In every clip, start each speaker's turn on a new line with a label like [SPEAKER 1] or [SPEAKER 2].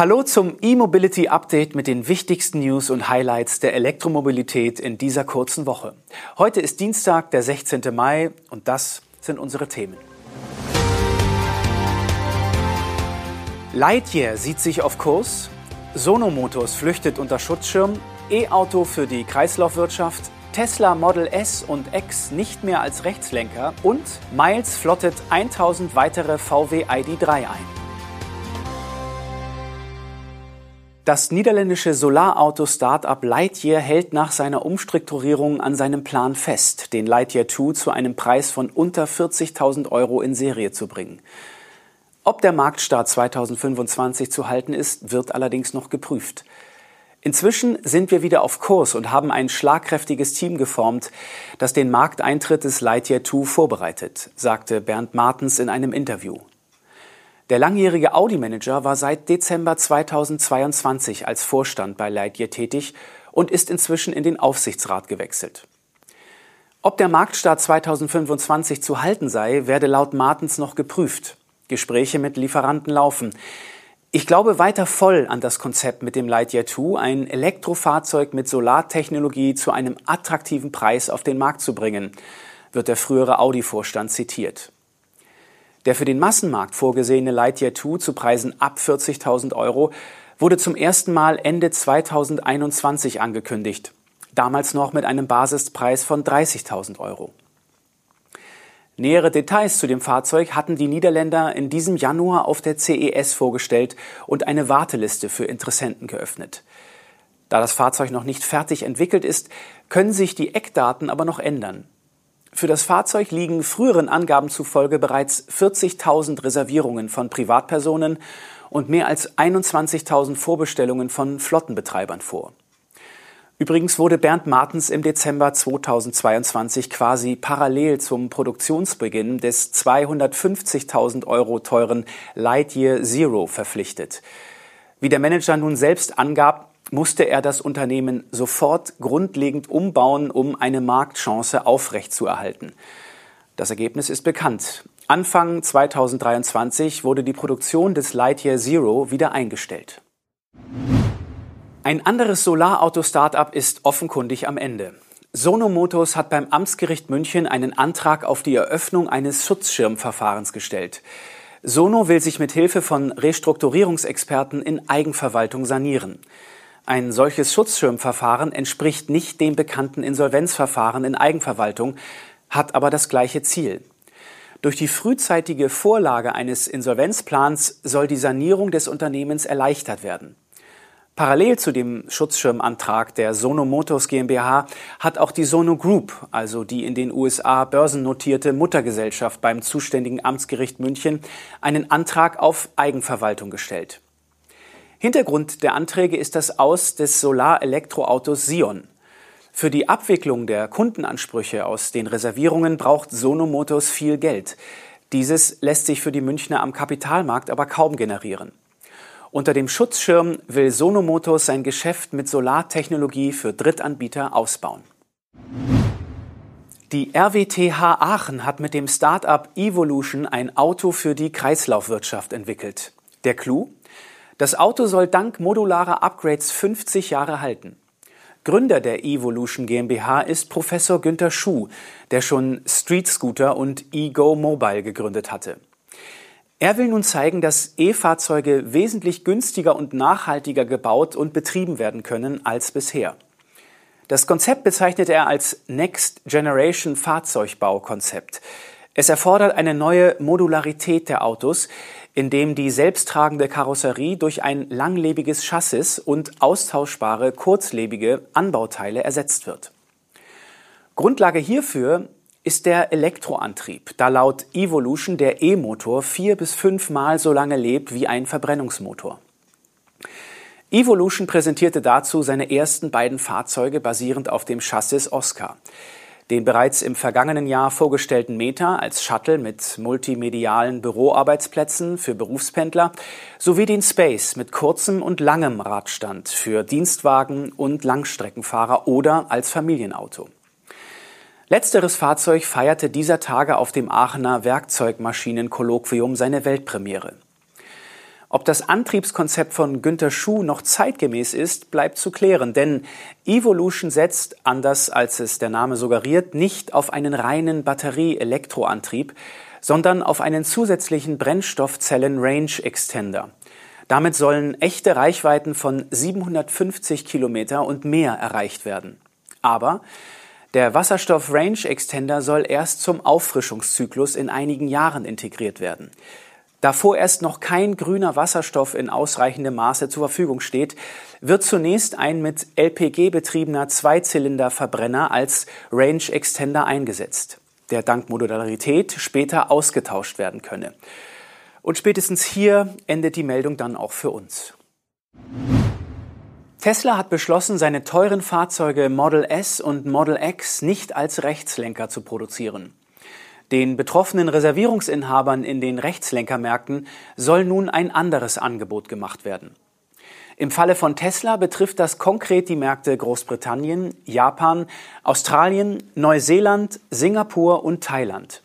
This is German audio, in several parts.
[SPEAKER 1] Hallo zum E-Mobility Update mit den wichtigsten News und Highlights der Elektromobilität in dieser kurzen Woche. Heute ist Dienstag, der 16. Mai und das sind unsere Themen. Lightyear sieht sich auf Kurs, Sono Motors flüchtet unter Schutzschirm, E-Auto für die Kreislaufwirtschaft, Tesla Model S und X nicht mehr als Rechtslenker und Miles flottet 1000 weitere VW ID3 ein. Das niederländische Solarauto-Startup Lightyear hält nach seiner Umstrukturierung an seinem Plan fest, den Lightyear 2 zu einem Preis von unter 40.000 Euro in Serie zu bringen. Ob der Marktstart 2025 zu halten ist, wird allerdings noch geprüft. Inzwischen sind wir wieder auf Kurs und haben ein schlagkräftiges Team geformt, das den Markteintritt des Lightyear 2 vorbereitet, sagte Bernd Martens in einem Interview. Der langjährige Audi-Manager war seit Dezember 2022 als Vorstand bei Lightyear tätig und ist inzwischen in den Aufsichtsrat gewechselt. Ob der Marktstart 2025 zu halten sei, werde laut Martens noch geprüft. Gespräche mit Lieferanten laufen. Ich glaube weiter voll an das Konzept mit dem Lightyear 2, ein Elektrofahrzeug mit Solartechnologie zu einem attraktiven Preis auf den Markt zu bringen, wird der frühere Audi-Vorstand zitiert. Der für den Massenmarkt vorgesehene Lightyear 2 zu Preisen ab 40.000 Euro wurde zum ersten Mal Ende 2021 angekündigt, damals noch mit einem Basispreis von 30.000 Euro. Nähere Details zu dem Fahrzeug hatten die Niederländer in diesem Januar auf der CES vorgestellt und eine Warteliste für Interessenten geöffnet. Da das Fahrzeug noch nicht fertig entwickelt ist, können sich die Eckdaten aber noch ändern. Für das Fahrzeug liegen früheren Angaben zufolge bereits 40.000 Reservierungen von Privatpersonen und mehr als 21.000 Vorbestellungen von Flottenbetreibern vor. Übrigens wurde Bernd Martens im Dezember 2022 quasi parallel zum Produktionsbeginn des 250.000 Euro teuren Lightyear Zero verpflichtet. Wie der Manager nun selbst angab, musste er das Unternehmen sofort grundlegend umbauen, um eine Marktchance aufrechtzuerhalten. Das Ergebnis ist bekannt. Anfang 2023 wurde die Produktion des Lightyear Zero wieder eingestellt. Ein anderes Solarauto-Startup ist offenkundig am Ende. Sono Motors hat beim Amtsgericht München einen Antrag auf die Eröffnung eines Schutzschirmverfahrens gestellt. Sono will sich mit Hilfe von Restrukturierungsexperten in Eigenverwaltung sanieren. Ein solches Schutzschirmverfahren entspricht nicht dem bekannten Insolvenzverfahren in Eigenverwaltung, hat aber das gleiche Ziel. Durch die frühzeitige Vorlage eines Insolvenzplans soll die Sanierung des Unternehmens erleichtert werden. Parallel zu dem Schutzschirmantrag der Sono Motors GmbH hat auch die Sono Group, also die in den USA börsennotierte Muttergesellschaft beim zuständigen Amtsgericht München, einen Antrag auf Eigenverwaltung gestellt. Hintergrund der Anträge ist das Aus des Solar-Elektroautos Sion. Für die Abwicklung der Kundenansprüche aus den Reservierungen braucht Sono Motors viel Geld. Dieses lässt sich für die Münchner am Kapitalmarkt aber kaum generieren. Unter dem Schutzschirm will Sono Motors sein Geschäft mit Solartechnologie für Drittanbieter ausbauen. Die RWTH Aachen hat mit dem Start-up Evolution ein Auto für die Kreislaufwirtschaft entwickelt. Der Clou? Das Auto soll dank modularer Upgrades 50 Jahre halten. Gründer der Evolution GmbH ist Professor Günter Schuh, der schon Street Scooter und eGo Mobile gegründet hatte. Er will nun zeigen, dass E-Fahrzeuge wesentlich günstiger und nachhaltiger gebaut und betrieben werden können als bisher. Das Konzept bezeichnet er als Next Generation Fahrzeugbaukonzept. Es erfordert eine neue Modularität der Autos, indem die selbsttragende Karosserie durch ein langlebiges Chassis und austauschbare kurzlebige Anbauteile ersetzt wird. Grundlage hierfür ist der Elektroantrieb, da laut Evolution der E-Motor vier bis fünfmal so lange lebt wie ein Verbrennungsmotor. Evolution präsentierte dazu seine ersten beiden Fahrzeuge basierend auf dem Chassis Oscar den bereits im vergangenen Jahr vorgestellten Meta als Shuttle mit multimedialen Büroarbeitsplätzen für Berufspendler sowie den Space mit kurzem und langem Radstand für Dienstwagen und Langstreckenfahrer oder als Familienauto. Letzteres Fahrzeug feierte dieser Tage auf dem Aachener Werkzeugmaschinenkolloquium seine Weltpremiere. Ob das Antriebskonzept von Günter Schuh noch zeitgemäß ist, bleibt zu klären, denn Evolution setzt, anders als es der Name suggeriert, nicht auf einen reinen Batterie-Elektroantrieb, sondern auf einen zusätzlichen Brennstoffzellen-Range-Extender. Damit sollen echte Reichweiten von 750 Kilometer und mehr erreicht werden. Aber der Wasserstoff Range Extender soll erst zum Auffrischungszyklus in einigen Jahren integriert werden. Da vorerst noch kein grüner Wasserstoff in ausreichendem Maße zur Verfügung steht, wird zunächst ein mit LPG betriebener Zweizylinderverbrenner als Range Extender eingesetzt, der dank Modularität später ausgetauscht werden könne. Und spätestens hier endet die Meldung dann auch für uns. Tesla hat beschlossen, seine teuren Fahrzeuge Model S und Model X nicht als Rechtslenker zu produzieren. Den betroffenen Reservierungsinhabern in den Rechtslenkermärkten soll nun ein anderes Angebot gemacht werden. Im Falle von Tesla betrifft das konkret die Märkte Großbritannien, Japan, Australien, Neuseeland, Singapur und Thailand.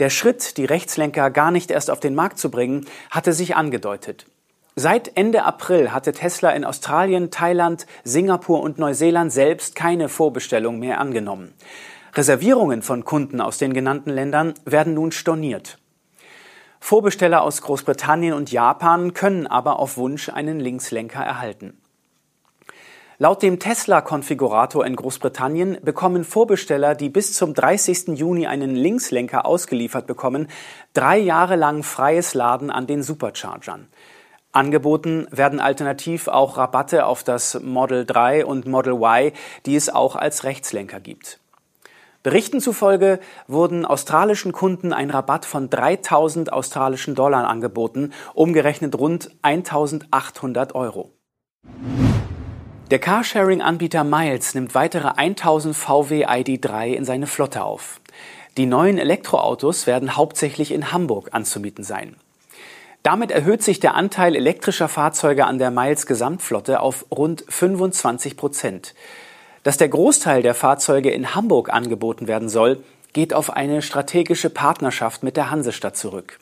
[SPEAKER 1] Der Schritt, die Rechtslenker gar nicht erst auf den Markt zu bringen, hatte sich angedeutet. Seit Ende April hatte Tesla in Australien, Thailand, Singapur und Neuseeland selbst keine Vorbestellung mehr angenommen. Reservierungen von Kunden aus den genannten Ländern werden nun storniert. Vorbesteller aus Großbritannien und Japan können aber auf Wunsch einen Linkslenker erhalten. Laut dem Tesla-Konfigurator in Großbritannien bekommen Vorbesteller, die bis zum 30. Juni einen Linkslenker ausgeliefert bekommen, drei Jahre lang freies Laden an den Superchargern. Angeboten werden alternativ auch Rabatte auf das Model 3 und Model Y, die es auch als Rechtslenker gibt. Berichten zufolge wurden australischen Kunden ein Rabatt von 3000 australischen Dollar angeboten, umgerechnet rund 1800 Euro. Der Carsharing-Anbieter Miles nimmt weitere 1000 VW ID3 in seine Flotte auf. Die neuen Elektroautos werden hauptsächlich in Hamburg anzumieten sein. Damit erhöht sich der Anteil elektrischer Fahrzeuge an der Miles Gesamtflotte auf rund 25 Prozent. Dass der Großteil der Fahrzeuge in Hamburg angeboten werden soll, geht auf eine strategische Partnerschaft mit der Hansestadt zurück.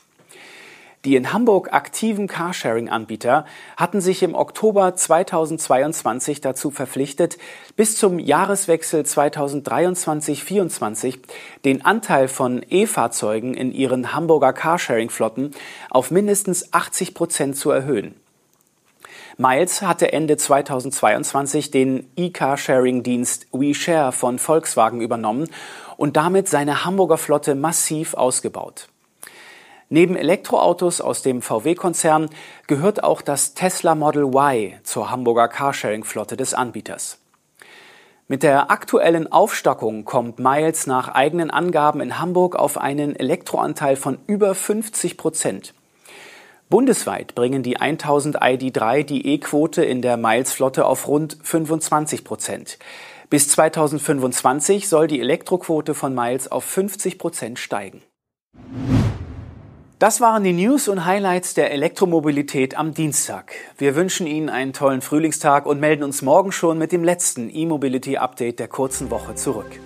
[SPEAKER 1] Die in Hamburg aktiven Carsharing-Anbieter hatten sich im Oktober 2022 dazu verpflichtet, bis zum Jahreswechsel 2023-24 den Anteil von E-Fahrzeugen in ihren Hamburger Carsharing-Flotten auf mindestens 80 Prozent zu erhöhen. Miles hatte Ende 2022 den E-Car-Sharing-Dienst WeShare von Volkswagen übernommen und damit seine Hamburger Flotte massiv ausgebaut. Neben Elektroautos aus dem VW-Konzern gehört auch das Tesla Model Y zur Hamburger Carsharing-Flotte des Anbieters. Mit der aktuellen Aufstockung kommt Miles nach eigenen Angaben in Hamburg auf einen Elektroanteil von über 50 Prozent. Bundesweit bringen die 1000 ID3 die E-Quote in der Miles-Flotte auf rund 25 Prozent. Bis 2025 soll die Elektroquote von Miles auf 50 Prozent steigen. Das waren die News und Highlights der Elektromobilität am Dienstag. Wir wünschen Ihnen einen tollen Frühlingstag und melden uns morgen schon mit dem letzten E-Mobility Update der kurzen Woche zurück.